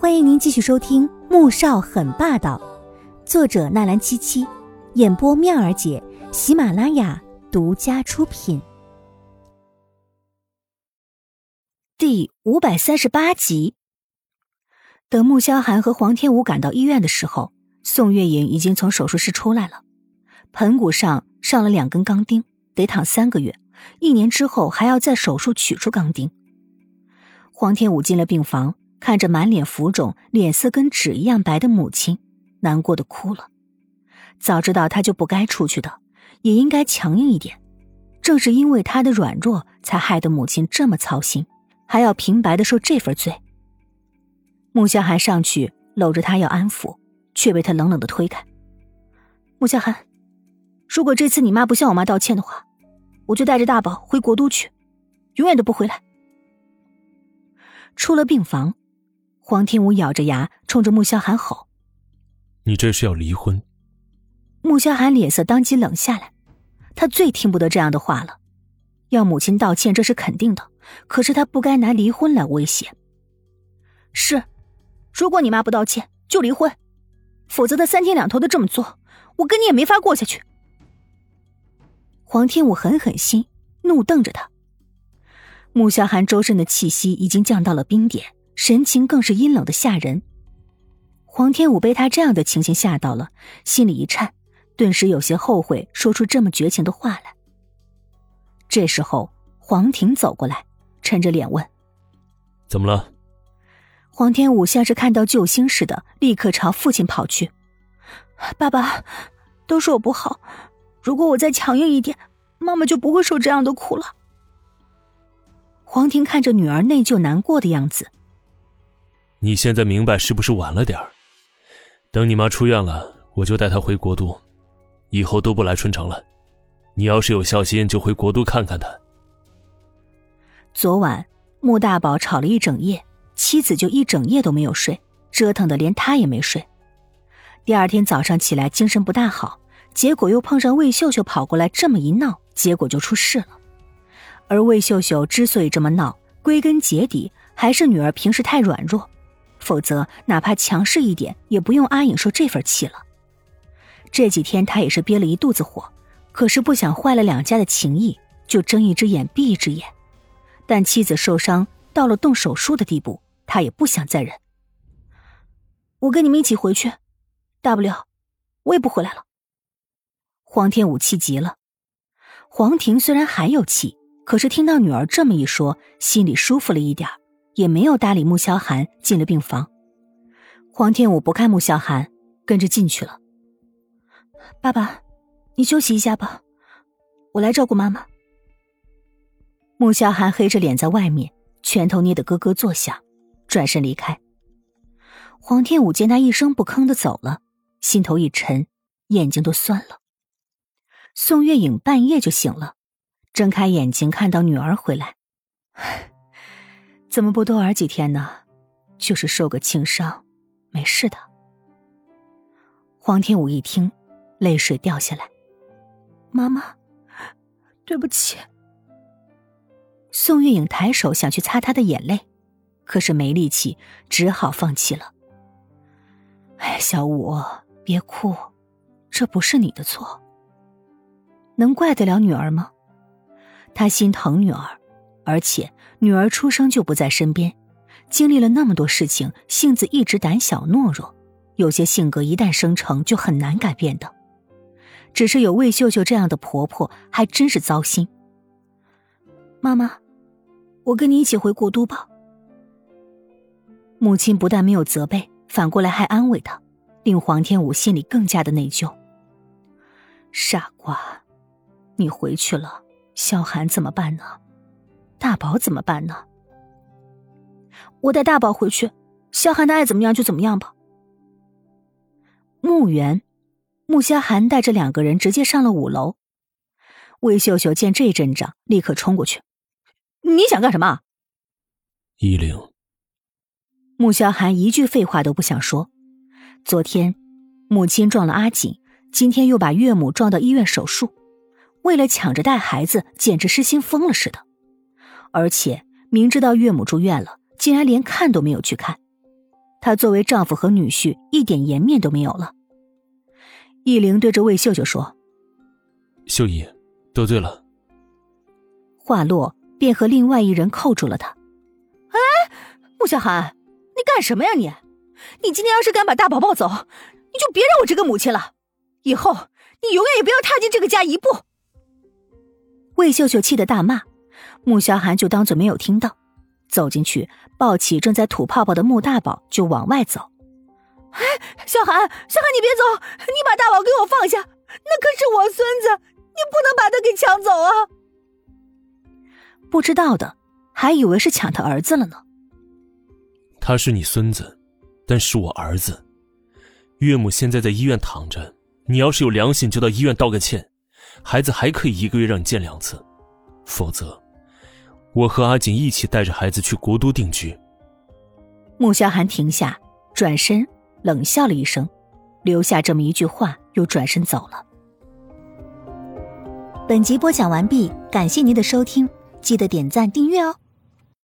欢迎您继续收听《穆少很霸道》，作者纳兰七七，演播妙儿姐，喜马拉雅独家出品。第五百三十八集。等穆萧寒和黄天武赶到医院的时候，宋月影已经从手术室出来了，盆骨上上了两根钢钉，得躺三个月，一年之后还要再手术取出钢钉。黄天武进了病房。看着满脸浮肿、脸色跟纸一样白的母亲，难过的哭了。早知道他就不该出去的，也应该强硬一点。正是因为他的软弱，才害得母亲这么操心，还要平白的受这份罪。穆萧寒上去搂着他要安抚，却被他冷冷的推开。穆萧寒，如果这次你妈不向我妈道歉的话，我就带着大宝回国都去，永远都不回来。出了病房。黄天武咬着牙，冲着穆萧寒吼：“你这是要离婚？”穆萧寒脸色当即冷下来，他最听不得这样的话了。要母亲道歉，这是肯定的，可是他不该拿离婚来威胁。是，如果你妈不道歉，就离婚，否则他三天两头的这么做，我跟你也没法过下去。黄天武狠狠心，怒瞪着他。穆萧寒周身的气息已经降到了冰点。神情更是阴冷的吓人。黄天武被他这样的情形吓到了，心里一颤，顿时有些后悔说出这么绝情的话来。这时候，黄婷走过来，沉着脸问：“怎么了？”黄天武像是看到救星似的，立刻朝父亲跑去：“爸爸，都是我不好，如果我再强硬一点，妈妈就不会受这样的苦了。”黄婷看着女儿内疚难过的样子。你现在明白是不是晚了点儿？等你妈出院了，我就带她回国都，以后都不来春城了。你要是有孝心，就回国都看看她。昨晚穆大宝吵了一整夜，妻子就一整夜都没有睡，折腾的连他也没睡。第二天早上起来精神不大好，结果又碰上魏秀秀跑过来这么一闹，结果就出事了。而魏秀秀之所以这么闹，归根结底还是女儿平时太软弱。否则，哪怕强势一点，也不用阿影受这份气了。这几天他也是憋了一肚子火，可是不想坏了两家的情谊，就睁一只眼闭一只眼。但妻子受伤到了动手术的地步，他也不想再忍。我跟你们一起回去，大不了我也不回来了。黄天武气急了，黄婷虽然还有气，可是听到女儿这么一说，心里舒服了一点也没有搭理穆萧寒，进了病房。黄天武不看穆萧寒，跟着进去了。爸爸，你休息一下吧，我来照顾妈妈。穆萧寒黑着脸在外面，拳头捏得咯咯作响，转身离开。黄天武见他一声不吭的走了，心头一沉，眼睛都酸了。宋月影半夜就醒了，睁开眼睛看到女儿回来。怎么不多玩几天呢？就是受个轻伤，没事的。黄天武一听，泪水掉下来。妈妈，对不起。宋月影抬手想去擦他的眼泪，可是没力气，只好放弃了。哎，小五，别哭，这不是你的错。能怪得了女儿吗？他心疼女儿。而且女儿出生就不在身边，经历了那么多事情，性子一直胆小懦弱，有些性格一旦生成就很难改变的。只是有魏秀秀这样的婆婆，还真是糟心。妈妈，我跟你一起回国都吧。母亲不但没有责备，反过来还安慰她，令黄天武心里更加的内疚。傻瓜，你回去了，萧寒怎么办呢？大宝怎么办呢？我带大宝回去，萧寒他爱怎么样就怎么样吧。墓园，穆萧寒带着两个人直接上了五楼。魏秀秀见这阵仗，立刻冲过去：“你想干什么？”依灵。穆萧寒一句废话都不想说。昨天母亲撞了阿锦，今天又把岳母撞到医院手术，为了抢着带孩子，简直失心疯了似的。而且明知道岳母住院了，竟然连看都没有去看。她作为丈夫和女婿一点颜面都没有了。易灵对着魏秀秀说：“秀姨，得罪了。”话落，便和另外一人扣住了他。“哎，穆小寒，你干什么呀你？你今天要是敢把大宝抱走，你就别认我这个母亲了。以后你永远也不要踏进这个家一步。”魏秀秀气得大骂，穆萧寒就当做没有听到，走进去抱起正在吐泡泡的穆大宝就往外走。哎，小寒，小寒，你别走，你把大宝给我放下，那可是我孙子，你不能把他给抢走啊！不知道的还以为是抢他儿子了呢。他是你孙子，但是我儿子。岳母现在在医院躺着，你要是有良心，就到医院道个歉。孩子还可以一个月让你见两次，否则，我和阿锦一起带着孩子去国都定居。穆萧寒停下，转身冷笑了一声，留下这么一句话，又转身走了。本集播讲完毕，感谢您的收听，记得点赞订阅哦。